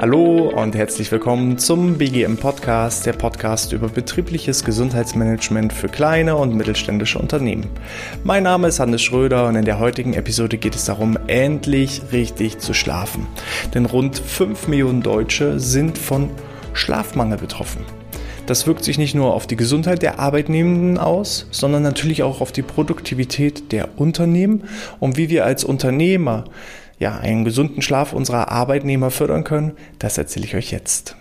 Hallo und herzlich willkommen zum BGM Podcast, der Podcast über betriebliches Gesundheitsmanagement für kleine und mittelständische Unternehmen. Mein Name ist Hannes Schröder und in der heutigen Episode geht es darum, endlich richtig zu schlafen. Denn rund 5 Millionen Deutsche sind von Schlafmangel betroffen. Das wirkt sich nicht nur auf die Gesundheit der Arbeitnehmenden aus, sondern natürlich auch auf die Produktivität der Unternehmen und wie wir als Unternehmer ja, einen gesunden Schlaf unserer Arbeitnehmer fördern können, das erzähle ich euch jetzt.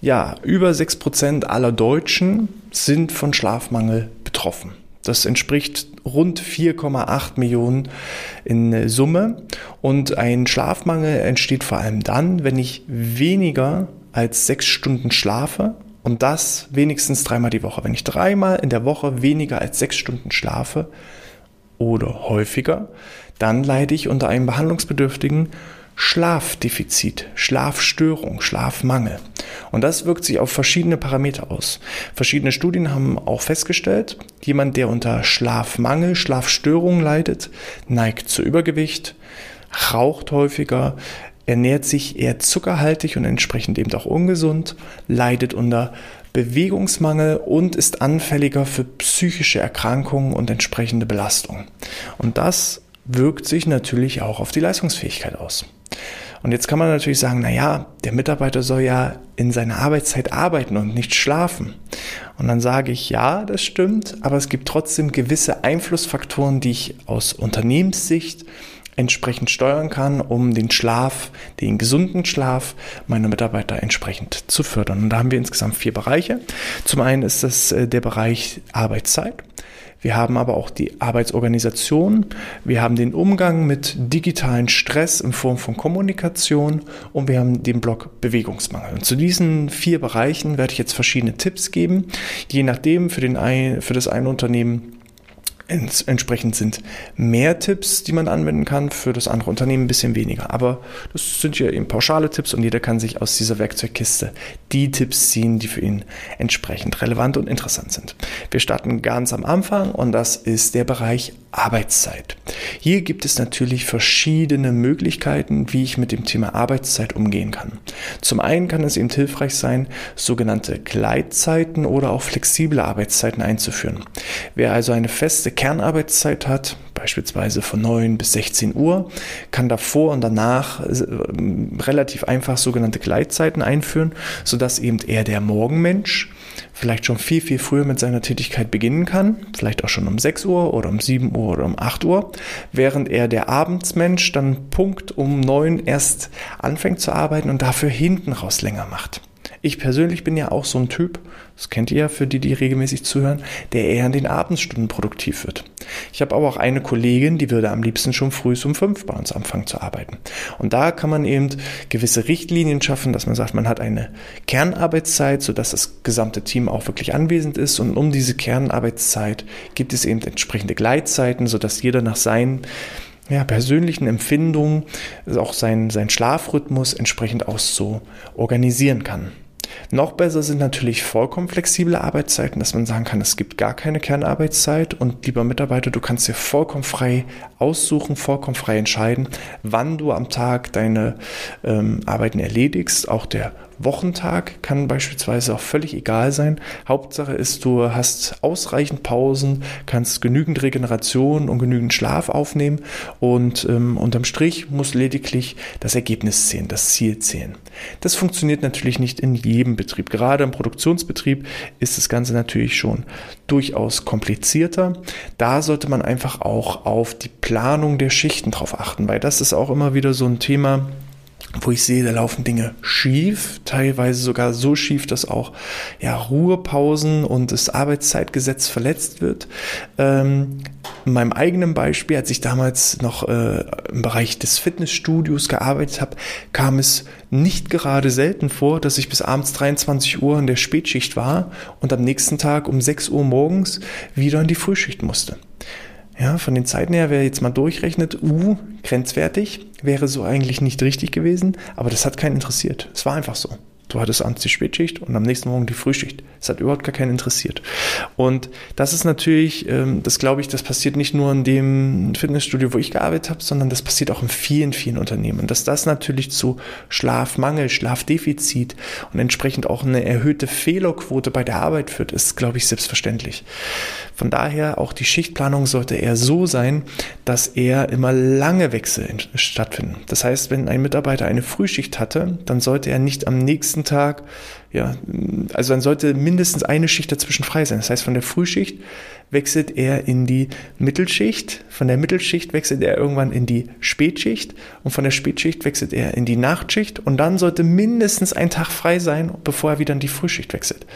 Ja, über 6% aller Deutschen sind von Schlafmangel betroffen. Das entspricht rund 4,8 Millionen in Summe. Und ein Schlafmangel entsteht vor allem dann, wenn ich weniger als sechs Stunden schlafe. Und das wenigstens dreimal die Woche. Wenn ich dreimal in der Woche weniger als sechs Stunden schlafe oder häufiger, dann leide ich unter einem behandlungsbedürftigen Schlafdefizit, Schlafstörung, Schlafmangel. Und das wirkt sich auf verschiedene Parameter aus. Verschiedene Studien haben auch festgestellt, jemand, der unter Schlafmangel, Schlafstörung leidet, neigt zu Übergewicht, raucht häufiger, ernährt sich eher zuckerhaltig und entsprechend eben auch ungesund, leidet unter Bewegungsmangel und ist anfälliger für psychische Erkrankungen und entsprechende Belastungen. Und das wirkt sich natürlich auch auf die Leistungsfähigkeit aus. Und jetzt kann man natürlich sagen, na ja, der Mitarbeiter soll ja in seiner Arbeitszeit arbeiten und nicht schlafen. Und dann sage ich, ja, das stimmt, aber es gibt trotzdem gewisse Einflussfaktoren, die ich aus Unternehmenssicht entsprechend steuern kann, um den Schlaf, den gesunden Schlaf meiner Mitarbeiter entsprechend zu fördern. Und da haben wir insgesamt vier Bereiche. Zum einen ist das äh, der Bereich Arbeitszeit. Wir haben aber auch die Arbeitsorganisation, wir haben den Umgang mit digitalen Stress in Form von Kommunikation und wir haben den Block Bewegungsmangel. Und zu diesen vier Bereichen werde ich jetzt verschiedene Tipps geben, je nachdem für, den ein, für das eine Unternehmen Entsprechend sind mehr Tipps, die man anwenden kann, für das andere Unternehmen ein bisschen weniger. Aber das sind ja eben pauschale Tipps und jeder kann sich aus dieser Werkzeugkiste die Tipps ziehen, die für ihn entsprechend relevant und interessant sind. Wir starten ganz am Anfang und das ist der Bereich Arbeitszeit. Hier gibt es natürlich verschiedene Möglichkeiten, wie ich mit dem Thema Arbeitszeit umgehen kann. Zum einen kann es eben hilfreich sein, sogenannte Gleitzeiten oder auch flexible Arbeitszeiten einzuführen. Wer also eine feste Kernarbeitszeit hat, beispielsweise von 9 bis 16 Uhr, kann davor und danach äh, relativ einfach sogenannte Gleitzeiten einführen, sodass eben eher der Morgenmensch vielleicht schon viel, viel früher mit seiner Tätigkeit beginnen kann, vielleicht auch schon um 6 Uhr oder um 7 Uhr oder um 8 Uhr, während er der Abendsmensch dann Punkt um 9 erst anfängt zu arbeiten und dafür hinten raus länger macht. Ich persönlich bin ja auch so ein Typ, das kennt ihr ja für die, die regelmäßig zuhören, der eher in den Abendstunden produktiv wird. Ich habe aber auch eine Kollegin, die würde am liebsten schon früh um fünf bei uns anfangen zu arbeiten. Und da kann man eben gewisse Richtlinien schaffen, dass man sagt, man hat eine Kernarbeitszeit, sodass das gesamte Team auch wirklich anwesend ist. Und um diese Kernarbeitszeit gibt es eben entsprechende Gleitzeiten, sodass jeder nach seinen ja, persönlichen Empfindungen auch seinen, seinen Schlafrhythmus entsprechend auch so organisieren kann. Noch besser sind natürlich vollkommen flexible Arbeitszeiten, dass man sagen kann, es gibt gar keine Kernarbeitszeit und lieber Mitarbeiter, du kannst dir vollkommen frei aussuchen, vollkommen frei entscheiden, wann du am Tag deine ähm, Arbeiten erledigst. Auch der Wochentag kann beispielsweise auch völlig egal sein. Hauptsache ist, du hast ausreichend Pausen, kannst genügend Regeneration und genügend Schlaf aufnehmen und ähm, unterm Strich muss lediglich das Ergebnis zählen, das Ziel zählen. Das funktioniert natürlich nicht in jedem Betrieb. Gerade im Produktionsbetrieb ist das Ganze natürlich schon durchaus komplizierter. Da sollte man einfach auch auf die Planung der Schichten drauf achten, weil das ist auch immer wieder so ein Thema, wo ich sehe, da laufen Dinge schief, teilweise sogar so schief, dass auch ja, Ruhepausen und das Arbeitszeitgesetz verletzt wird. Ähm, in meinem eigenen Beispiel, als ich damals noch äh, im Bereich des Fitnessstudios gearbeitet habe, kam es nicht gerade selten vor, dass ich bis abends 23 Uhr in der Spätschicht war und am nächsten Tag um 6 Uhr morgens wieder in die Frühschicht musste. Ja, von den Zeiten her, wer jetzt mal durchrechnet, uh, grenzwertig, wäre so eigentlich nicht richtig gewesen, aber das hat keinen interessiert. Es war einfach so. Du hattest abends die Spätschicht und am nächsten Morgen die Frühschicht. Es hat überhaupt gar keinen interessiert. Und das ist natürlich, ähm, das glaube ich, das passiert nicht nur in dem Fitnessstudio, wo ich gearbeitet habe, sondern das passiert auch in vielen, vielen Unternehmen. Dass das natürlich zu Schlafmangel, Schlafdefizit und entsprechend auch eine erhöhte Fehlerquote bei der Arbeit führt, ist, glaube ich, selbstverständlich. Von daher auch die Schichtplanung sollte eher so sein, dass eher immer lange Wechsel stattfinden. Das heißt, wenn ein Mitarbeiter eine Frühschicht hatte, dann sollte er nicht am nächsten Tag, ja, also dann sollte mindestens eine Schicht dazwischen frei sein. Das heißt, von der Frühschicht wechselt er in die Mittelschicht, von der Mittelschicht wechselt er irgendwann in die Spätschicht und von der Spätschicht wechselt er in die Nachtschicht und dann sollte mindestens ein Tag frei sein, bevor er wieder in die Frühschicht wechselt.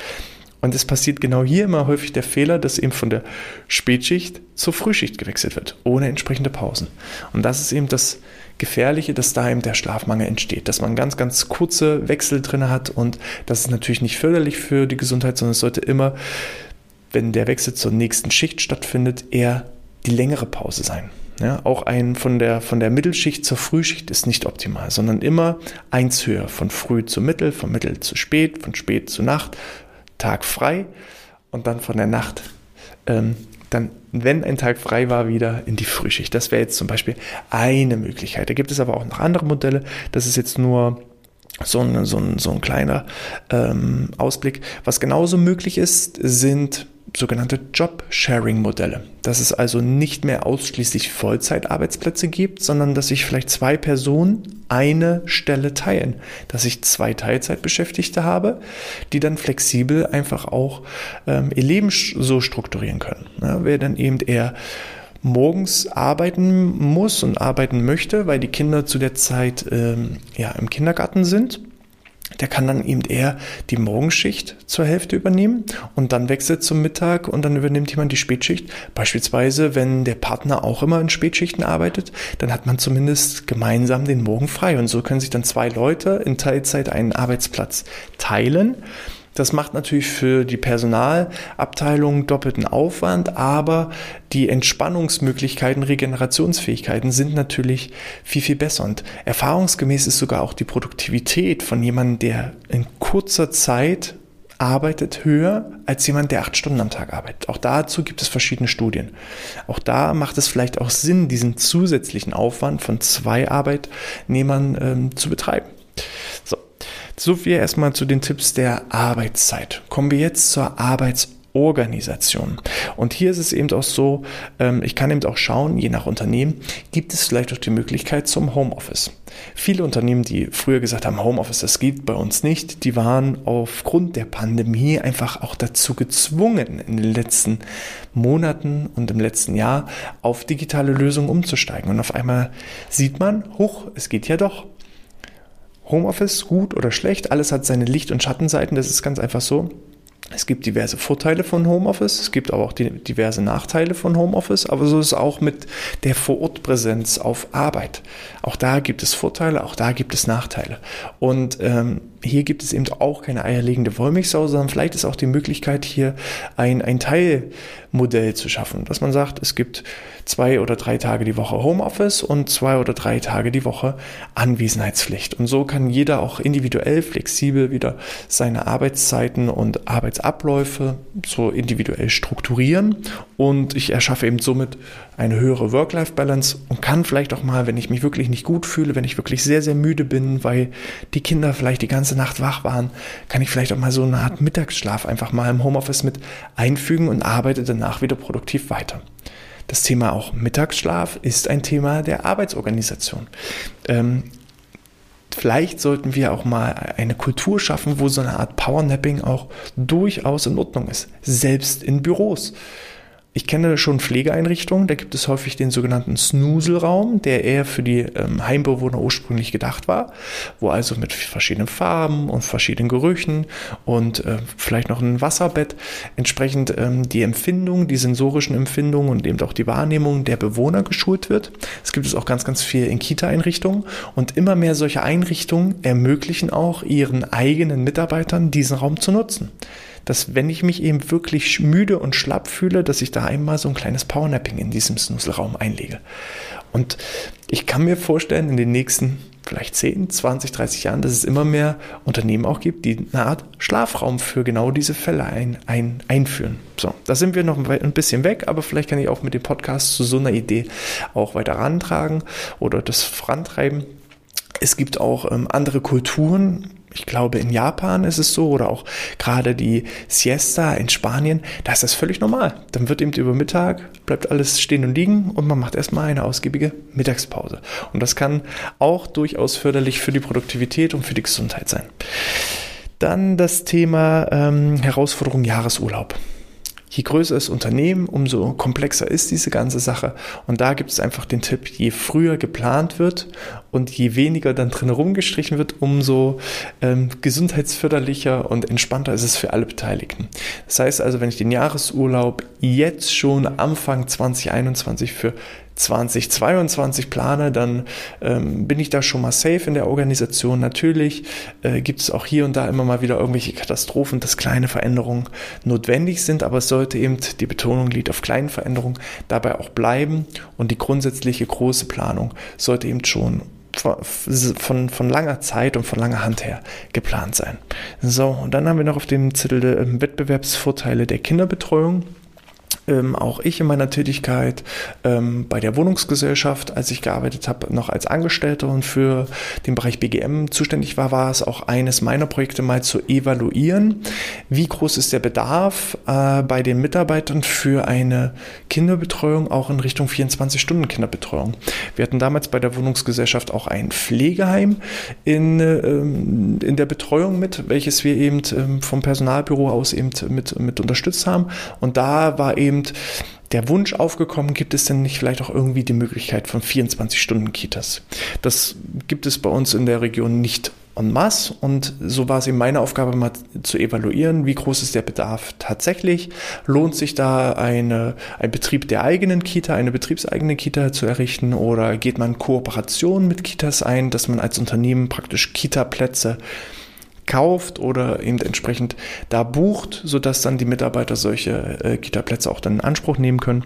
Und es passiert genau hier immer häufig der Fehler, dass eben von der Spätschicht zur Frühschicht gewechselt wird, ohne entsprechende Pausen. Und das ist eben das Gefährliche, dass da eben der Schlafmangel entsteht, dass man ganz, ganz kurze Wechsel drin hat und das ist natürlich nicht förderlich für die Gesundheit, sondern es sollte immer, wenn der Wechsel zur nächsten Schicht stattfindet, eher die längere Pause sein. Ja, auch ein von der, von der Mittelschicht zur Frühschicht ist nicht optimal, sondern immer eins höher, von früh zu mittel, von mittel zu spät, von spät zu Nacht, Tag frei und dann von der Nacht ähm, dann, wenn ein Tag frei war, wieder in die Frühschicht. Das wäre jetzt zum Beispiel eine Möglichkeit. Da gibt es aber auch noch andere Modelle. Das ist jetzt nur so ein, so ein, so ein kleiner ähm, Ausblick. Was genauso möglich ist, sind sogenannte Job-Sharing-Modelle. Dass es also nicht mehr ausschließlich Vollzeitarbeitsplätze gibt, sondern dass sich vielleicht zwei Personen eine Stelle teilen. Dass ich zwei Teilzeitbeschäftigte habe, die dann flexibel einfach auch ähm, ihr Leben so strukturieren können. Ja, wer dann eben eher morgens arbeiten muss und arbeiten möchte, weil die Kinder zu der Zeit ähm, ja, im Kindergarten sind, der kann dann eben eher die Morgenschicht zur Hälfte übernehmen und dann wechselt zum Mittag und dann übernimmt jemand die Spätschicht. Beispielsweise, wenn der Partner auch immer in Spätschichten arbeitet, dann hat man zumindest gemeinsam den Morgen frei und so können sich dann zwei Leute in Teilzeit einen Arbeitsplatz teilen das macht natürlich für die Personalabteilung doppelten Aufwand, aber die Entspannungsmöglichkeiten, Regenerationsfähigkeiten sind natürlich viel, viel besser. Und erfahrungsgemäß ist sogar auch die Produktivität von jemandem, der in kurzer Zeit arbeitet, höher als jemand, der acht Stunden am Tag arbeitet. Auch dazu gibt es verschiedene Studien. Auch da macht es vielleicht auch Sinn, diesen zusätzlichen Aufwand von zwei Arbeitnehmern ähm, zu betreiben. So, viel erstmal zu den Tipps der Arbeitszeit. Kommen wir jetzt zur Arbeitsorganisation. Und hier ist es eben auch so, ähm, ich kann eben auch schauen, je nach Unternehmen, gibt es vielleicht auch die Möglichkeit zum Homeoffice. Viele Unternehmen, die früher gesagt haben, Homeoffice, das geht bei uns nicht, die waren aufgrund der Pandemie einfach auch dazu gezwungen, in den letzten Monaten und im letzten Jahr auf digitale Lösungen umzusteigen. Und auf einmal sieht man, hoch, es geht ja doch. Homeoffice gut oder schlecht, alles hat seine Licht- und Schattenseiten, das ist ganz einfach so. Es gibt diverse Vorteile von Homeoffice, es gibt aber auch die, diverse Nachteile von Homeoffice, aber so ist es auch mit der Vorortpräsenz auf Arbeit. Auch da gibt es Vorteile, auch da gibt es Nachteile. Und ähm, hier gibt es eben auch keine eierlegende Wollmilchsau, sondern vielleicht ist auch die Möglichkeit, hier ein, ein Teilmodell zu schaffen, dass man sagt, es gibt zwei oder drei Tage die Woche Homeoffice und zwei oder drei Tage die Woche Anwesenheitspflicht. Und so kann jeder auch individuell, flexibel wieder seine Arbeitszeiten und Arbeitsabläufe so individuell strukturieren. Und ich erschaffe eben somit eine höhere Work-Life-Balance und kann vielleicht auch mal, wenn ich mich wirklich nicht gut fühle, wenn ich wirklich sehr, sehr müde bin, weil die Kinder vielleicht die ganze Nacht wach waren, kann ich vielleicht auch mal so eine Art Mittagsschlaf einfach mal im Homeoffice mit einfügen und arbeite danach wieder produktiv weiter. Das Thema auch Mittagsschlaf ist ein Thema der Arbeitsorganisation. Ähm, vielleicht sollten wir auch mal eine Kultur schaffen, wo so eine Art Powernapping auch durchaus in Ordnung ist, selbst in Büros. Ich kenne schon Pflegeeinrichtungen, da gibt es häufig den sogenannten Snuselraum, der eher für die ähm, Heimbewohner ursprünglich gedacht war, wo also mit verschiedenen Farben und verschiedenen Gerüchen und äh, vielleicht noch ein Wasserbett entsprechend ähm, die Empfindung, die sensorischen Empfindungen und eben auch die Wahrnehmung der Bewohner geschult wird. Es gibt es auch ganz, ganz viel in Kita-Einrichtungen und immer mehr solche Einrichtungen ermöglichen auch ihren eigenen Mitarbeitern diesen Raum zu nutzen dass wenn ich mich eben wirklich müde und schlapp fühle, dass ich da einmal so ein kleines Powernapping in diesem Snoozelraum einlege. Und ich kann mir vorstellen, in den nächsten vielleicht 10, 20, 30 Jahren, dass es immer mehr Unternehmen auch gibt, die eine Art Schlafraum für genau diese Fälle ein, ein, einführen. So, da sind wir noch ein bisschen weg, aber vielleicht kann ich auch mit dem Podcast zu so einer Idee auch weiter rantragen oder das vorantreiben. Es gibt auch ähm, andere Kulturen, ich glaube, in Japan ist es so oder auch gerade die Siesta in Spanien, da ist das völlig normal. Dann wird eben über Mittag, bleibt alles stehen und liegen und man macht erstmal eine ausgiebige Mittagspause. Und das kann auch durchaus förderlich für die Produktivität und für die Gesundheit sein. Dann das Thema ähm, Herausforderung Jahresurlaub. Je größer das Unternehmen, umso komplexer ist diese ganze Sache. Und da gibt es einfach den Tipp, je früher geplant wird und je weniger dann drin rumgestrichen wird, umso ähm, gesundheitsförderlicher und entspannter ist es für alle Beteiligten. Das heißt also, wenn ich den Jahresurlaub jetzt schon Anfang 2021 für 2022 plane, dann ähm, bin ich da schon mal safe in der Organisation. Natürlich äh, gibt es auch hier und da immer mal wieder irgendwelche Katastrophen, dass kleine Veränderungen notwendig sind, aber es sollte eben, die Betonung liegt auf kleinen Veränderungen, dabei auch bleiben und die grundsätzliche große Planung sollte eben schon von, von, langer Zeit und von langer Hand her geplant sein. So, und dann haben wir noch auf dem Zettel äh, Wettbewerbsvorteile der Kinderbetreuung ähm, auch ich in meiner Tätigkeit ähm, bei der Wohnungsgesellschaft, als ich gearbeitet habe, noch als Angestellter und für den Bereich BGM zuständig war, war es auch eines meiner Projekte mal zu evaluieren, wie groß ist der Bedarf äh, bei den Mitarbeitern für eine Kinderbetreuung, auch in Richtung 24-Stunden-Kinderbetreuung. Wir hatten damals bei der Wohnungsgesellschaft auch ein Pflegeheim in, ähm, in der Betreuung mit, welches wir eben ähm, vom Personalbüro aus eben mit, mit unterstützt haben. Und da war eben der Wunsch aufgekommen, gibt es denn nicht vielleicht auch irgendwie die Möglichkeit von 24-Stunden-Kitas? Das gibt es bei uns in der Region nicht en masse und so war es eben meine Aufgabe mal zu evaluieren, wie groß ist der Bedarf tatsächlich, lohnt sich da eine, ein Betrieb der eigenen Kita, eine betriebseigene Kita zu errichten oder geht man Kooperation mit Kitas ein, dass man als Unternehmen praktisch Kita-Plätze kauft oder eben entsprechend da bucht, sodass dann die Mitarbeiter solche äh, Kita-Plätze auch dann in Anspruch nehmen können.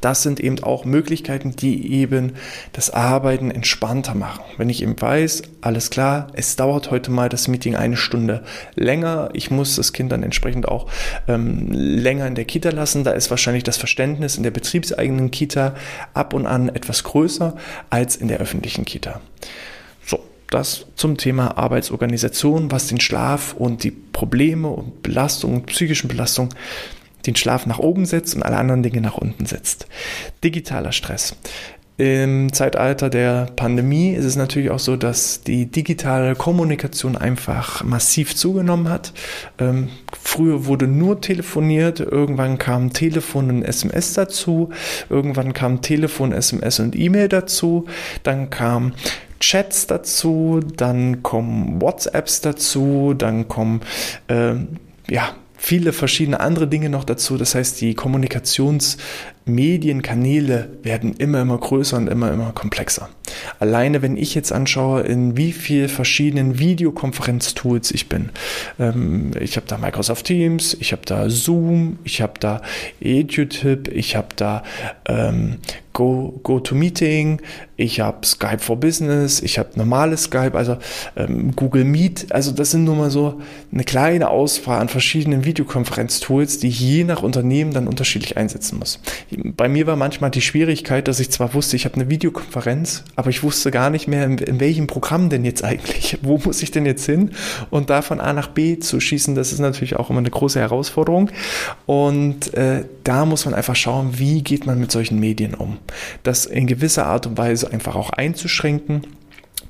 Das sind eben auch Möglichkeiten, die eben das Arbeiten entspannter machen. Wenn ich eben weiß, alles klar, es dauert heute mal das Meeting eine Stunde länger, ich muss das Kind dann entsprechend auch ähm, länger in der Kita lassen, da ist wahrscheinlich das Verständnis in der betriebseigenen Kita ab und an etwas größer als in der öffentlichen Kita. Das zum Thema Arbeitsorganisation, was den Schlaf und die Probleme und Belastungen, psychischen Belastungen, den Schlaf nach oben setzt und alle anderen Dinge nach unten setzt. Digitaler Stress. Im Zeitalter der Pandemie ist es natürlich auch so, dass die digitale Kommunikation einfach massiv zugenommen hat. Ähm, früher wurde nur telefoniert, irgendwann kam Telefon und SMS dazu, irgendwann kam Telefon, SMS und E-Mail dazu, dann kam Chats dazu, dann kommen WhatsApps dazu, dann kommen äh, ja viele verschiedene andere Dinge noch dazu. Das heißt, die Kommunikationsmedienkanäle werden immer, immer größer und immer, immer komplexer. Alleine, wenn ich jetzt anschaue, in wie viel verschiedenen Videokonferenztools ich bin. Ähm, ich habe da Microsoft Teams, ich habe da Zoom, ich habe da EduTip, ich habe da ähm, Go, GoToMeeting, ich habe Skype for Business, ich habe normales Skype, also ähm, Google Meet. Also das sind nur mal so eine kleine Auswahl an verschiedenen Videokonferenztools, die ich je nach Unternehmen dann unterschiedlich einsetzen muss. Bei mir war manchmal die Schwierigkeit, dass ich zwar wusste, ich habe eine Videokonferenz, aber ich wusste gar nicht mehr, in, in welchem Programm denn jetzt eigentlich, wo muss ich denn jetzt hin und da von A nach B zu schießen, das ist natürlich auch immer eine große Herausforderung und äh, da muss man einfach schauen, wie geht man mit solchen Medien um das in gewisser Art und Weise einfach auch einzuschränken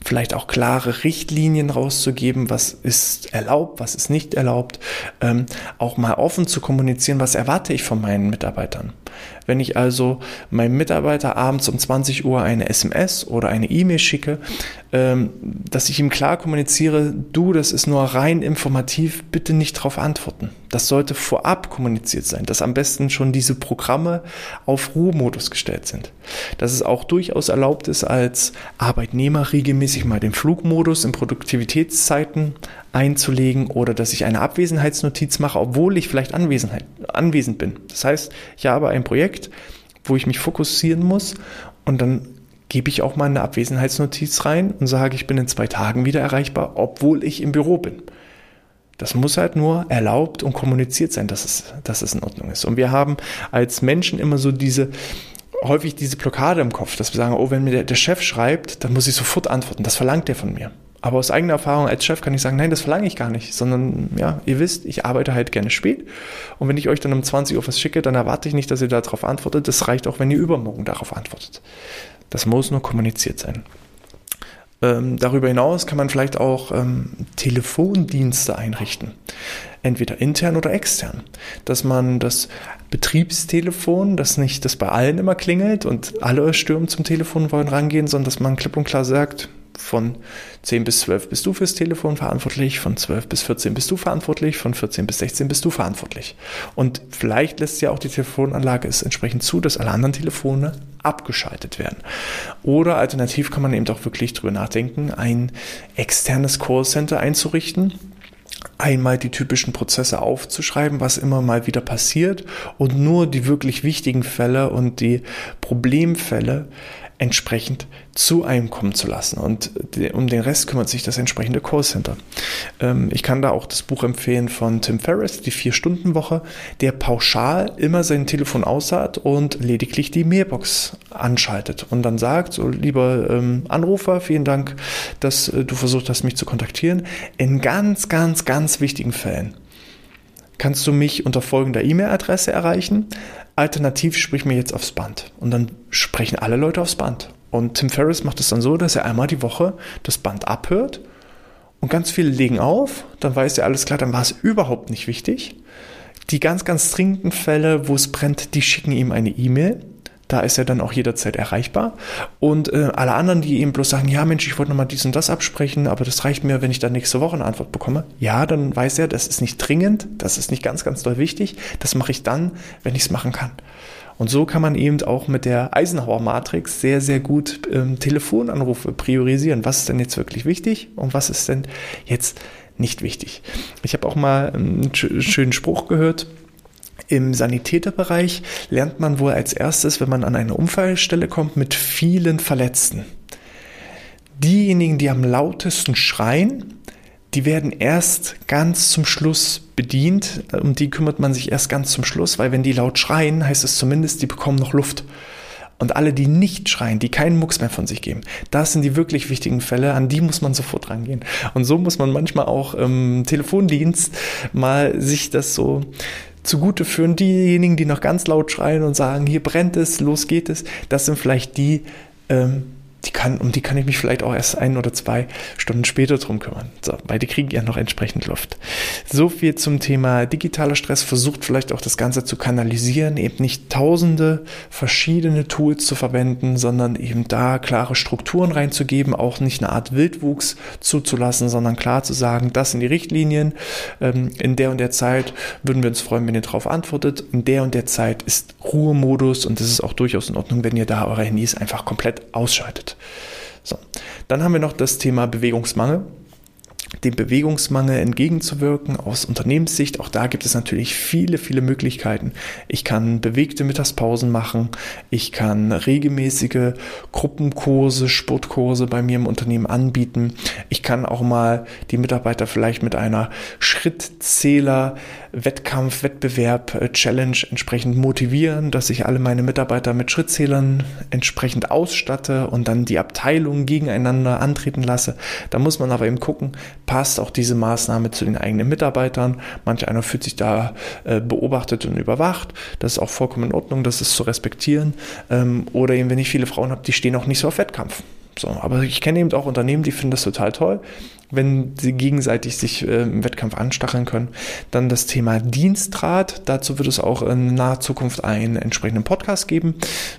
vielleicht auch klare Richtlinien rauszugeben, was ist erlaubt, was ist nicht erlaubt, ähm, auch mal offen zu kommunizieren, was erwarte ich von meinen Mitarbeitern. Wenn ich also meinem Mitarbeiter abends um 20 Uhr eine SMS oder eine E-Mail schicke, ähm, dass ich ihm klar kommuniziere, du, das ist nur rein informativ, bitte nicht darauf antworten. Das sollte vorab kommuniziert sein, dass am besten schon diese Programme auf Ruhemodus gestellt sind. Dass es auch durchaus erlaubt ist, als Arbeitnehmer regelmäßig mal den Flugmodus in Produktivitätszeiten einzulegen oder dass ich eine Abwesenheitsnotiz mache, obwohl ich vielleicht anwesend bin. Das heißt, ich habe ein Projekt, wo ich mich fokussieren muss und dann gebe ich auch mal eine Abwesenheitsnotiz rein und sage, ich bin in zwei Tagen wieder erreichbar, obwohl ich im Büro bin. Das muss halt nur erlaubt und kommuniziert sein, dass es, dass es in Ordnung ist. Und wir haben als Menschen immer so diese, häufig diese Blockade im Kopf, dass wir sagen, oh, wenn mir der, der Chef schreibt, dann muss ich sofort antworten. Das verlangt er von mir. Aber aus eigener Erfahrung als Chef kann ich sagen, nein, das verlange ich gar nicht, sondern ja, ihr wisst, ich arbeite halt gerne spät. Und wenn ich euch dann um 20 Uhr was schicke, dann erwarte ich nicht, dass ihr darauf antwortet. Das reicht auch, wenn ihr übermorgen darauf antwortet. Das muss nur kommuniziert sein. Ähm, darüber hinaus kann man vielleicht auch ähm, Telefondienste einrichten, entweder intern oder extern, dass man das Betriebstelefon, das nicht das bei allen immer klingelt und alle stürmen zum Telefon wollen rangehen, sondern dass man klipp und klar sagt, von 10 bis 12 bist du fürs Telefon verantwortlich, von 12 bis 14 bist du verantwortlich, von 14 bis 16 bist du verantwortlich. Und vielleicht lässt ja auch die Telefonanlage es entsprechend zu, dass alle anderen Telefone abgeschaltet werden. Oder alternativ kann man eben auch wirklich drüber nachdenken, ein externes Callcenter einzurichten, einmal die typischen Prozesse aufzuschreiben, was immer mal wieder passiert und nur die wirklich wichtigen Fälle und die Problemfälle entsprechend zu einem kommen zu lassen. Und um den Rest kümmert sich das entsprechende Callcenter. Ähm, ich kann da auch das Buch empfehlen von Tim Ferriss, die Vier-Stunden-Woche, der pauschal immer sein Telefon aushat und lediglich die Mailbox anschaltet und dann sagt, so lieber ähm, Anrufer, vielen Dank, dass äh, du versucht hast, mich zu kontaktieren. In ganz, ganz, ganz wichtigen Fällen kannst du mich unter folgender E-Mail-Adresse erreichen. Alternativ sprich mir jetzt aufs Band. Und dann sprechen alle Leute aufs Band. Und Tim Ferriss macht es dann so, dass er einmal die Woche das Band abhört und ganz viele legen auf. Dann weiß er alles klar, dann war es überhaupt nicht wichtig. Die ganz, ganz dringenden Fälle, wo es brennt, die schicken ihm eine E-Mail. Da ist er dann auch jederzeit erreichbar. Und äh, alle anderen, die eben bloß sagen, ja Mensch, ich wollte nochmal dies und das absprechen, aber das reicht mir, wenn ich dann nächste Woche eine Antwort bekomme. Ja, dann weiß er, das ist nicht dringend, das ist nicht ganz, ganz doll wichtig. Das mache ich dann, wenn ich es machen kann. Und so kann man eben auch mit der Eisenhower-Matrix sehr, sehr gut ähm, Telefonanrufe priorisieren. Was ist denn jetzt wirklich wichtig und was ist denn jetzt nicht wichtig? Ich habe auch mal einen schönen Spruch gehört im Sanitäterbereich lernt man wohl als erstes, wenn man an eine Unfallstelle kommt, mit vielen Verletzten. Diejenigen, die am lautesten schreien, die werden erst ganz zum Schluss bedient. Um die kümmert man sich erst ganz zum Schluss, weil wenn die laut schreien, heißt es zumindest, die bekommen noch Luft. Und alle, die nicht schreien, die keinen Mucks mehr von sich geben, das sind die wirklich wichtigen Fälle, an die muss man sofort rangehen. Und so muss man manchmal auch im Telefondienst mal sich das so zugute führen. Diejenigen, die noch ganz laut schreien und sagen, hier brennt es, los geht es, das sind vielleicht die, ähm, die kann, um die kann ich mich vielleicht auch erst ein oder zwei Stunden später drum kümmern. So, weil die kriegen ja noch entsprechend Luft. So viel zum Thema digitaler Stress. Versucht vielleicht auch das Ganze zu kanalisieren, eben nicht tausende verschiedene Tools zu verwenden, sondern eben da klare Strukturen reinzugeben, auch nicht eine Art Wildwuchs zuzulassen, sondern klar zu sagen, das sind die Richtlinien. Ähm, in der und der Zeit würden wir uns freuen, wenn ihr darauf antwortet. In der und der Zeit ist Ruhemodus und es ist auch durchaus in Ordnung, wenn ihr da eure Handys einfach komplett ausschaltet. So. Dann haben wir noch das Thema Bewegungsmangel dem Bewegungsmangel entgegenzuwirken aus Unternehmenssicht. Auch da gibt es natürlich viele, viele Möglichkeiten. Ich kann bewegte Mittagspausen machen. Ich kann regelmäßige Gruppenkurse, Sportkurse bei mir im Unternehmen anbieten. Ich kann auch mal die Mitarbeiter vielleicht mit einer Schrittzähler Wettkampf, Wettbewerb, äh, Challenge entsprechend motivieren, dass ich alle meine Mitarbeiter mit Schrittzählern entsprechend ausstatte und dann die Abteilungen gegeneinander antreten lasse. Da muss man aber eben gucken, passt auch diese Maßnahme zu den eigenen Mitarbeitern. Manch einer fühlt sich da äh, beobachtet und überwacht. Das ist auch vollkommen in Ordnung, das ist zu respektieren. Ähm, oder eben, wenn ich viele Frauen habe, die stehen auch nicht so auf Wettkampf. So, aber ich kenne eben auch Unternehmen, die finden das total toll wenn sie gegenseitig sich äh, im Wettkampf anstacheln können. Dann das Thema Dienstrat. Dazu wird es auch in naher Zukunft einen entsprechenden Podcast geben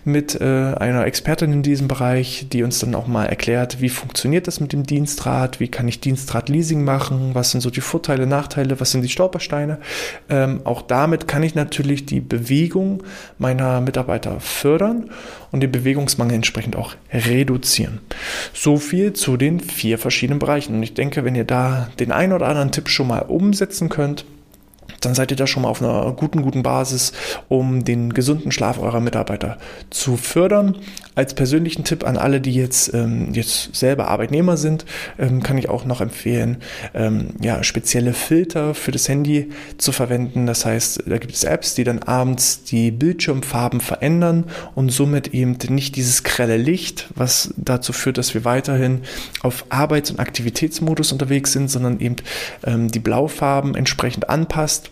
mit äh, einer Expertin in diesem Bereich, die uns dann auch mal erklärt, wie funktioniert das mit dem Dienstrat, wie kann ich Dienstrat-Leasing machen, was sind so die Vorteile, Nachteile, was sind die Stolpersteine. Ähm, auch damit kann ich natürlich die Bewegung meiner Mitarbeiter fördern und den Bewegungsmangel entsprechend auch reduzieren. So viel zu den vier verschiedenen Bereichen. Und ich denke, wenn ihr da den einen oder anderen Tipp schon mal umsetzen könnt, dann seid ihr da schon mal auf einer guten, guten Basis, um den gesunden Schlaf eurer Mitarbeiter zu fördern. als persönlichen Tipp an alle, die jetzt, ähm, jetzt selber Arbeitnehmer sind, ähm, kann ich auch noch empfehlen, ähm, ja, spezielle Filter für das Handy zu verwenden. Das heißt, da gibt es Apps, die dann abends die Bildschirmfarben verändern und somit eben nicht dieses grelle Licht, was dazu führt, dass wir weiterhin auf Arbeits- und Aktivitätsmodus unterwegs sind, sondern eben ähm, die Blaufarben entsprechend anpasst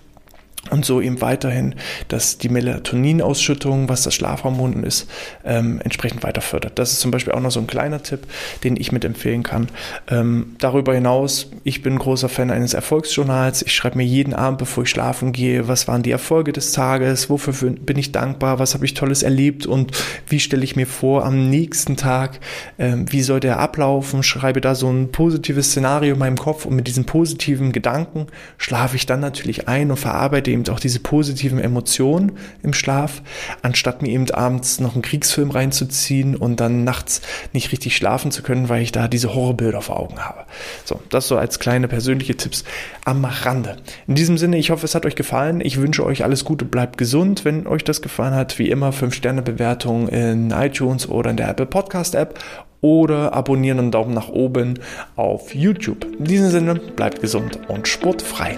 und so eben weiterhin, dass die Melatoninausschüttung, was das Schlafhormon ist, ähm, entsprechend weiter fördert. Das ist zum Beispiel auch noch so ein kleiner Tipp, den ich mitempfehlen kann. Ähm, darüber hinaus, ich bin großer Fan eines Erfolgsjournals. Ich schreibe mir jeden Abend, bevor ich schlafen gehe, was waren die Erfolge des Tages, wofür bin ich dankbar, was habe ich Tolles erlebt und wie stelle ich mir vor am nächsten Tag, ähm, wie soll der ablaufen, schreibe da so ein positives Szenario in meinem Kopf und mit diesen positiven Gedanken schlafe ich dann natürlich ein und verarbeite eben auch diese positiven Emotionen im Schlaf, anstatt mir eben abends noch einen Kriegsfilm reinzuziehen und dann nachts nicht richtig schlafen zu können, weil ich da diese Horrorbilder vor Augen habe. So, das so als kleine persönliche Tipps am Rande. In diesem Sinne, ich hoffe, es hat euch gefallen. Ich wünsche euch alles Gute, bleibt gesund. Wenn euch das gefallen hat, wie immer 5-Sterne-Bewertung in iTunes oder in der Apple Podcast App oder abonnieren und Daumen nach oben auf YouTube. In diesem Sinne, bleibt gesund und sportfrei.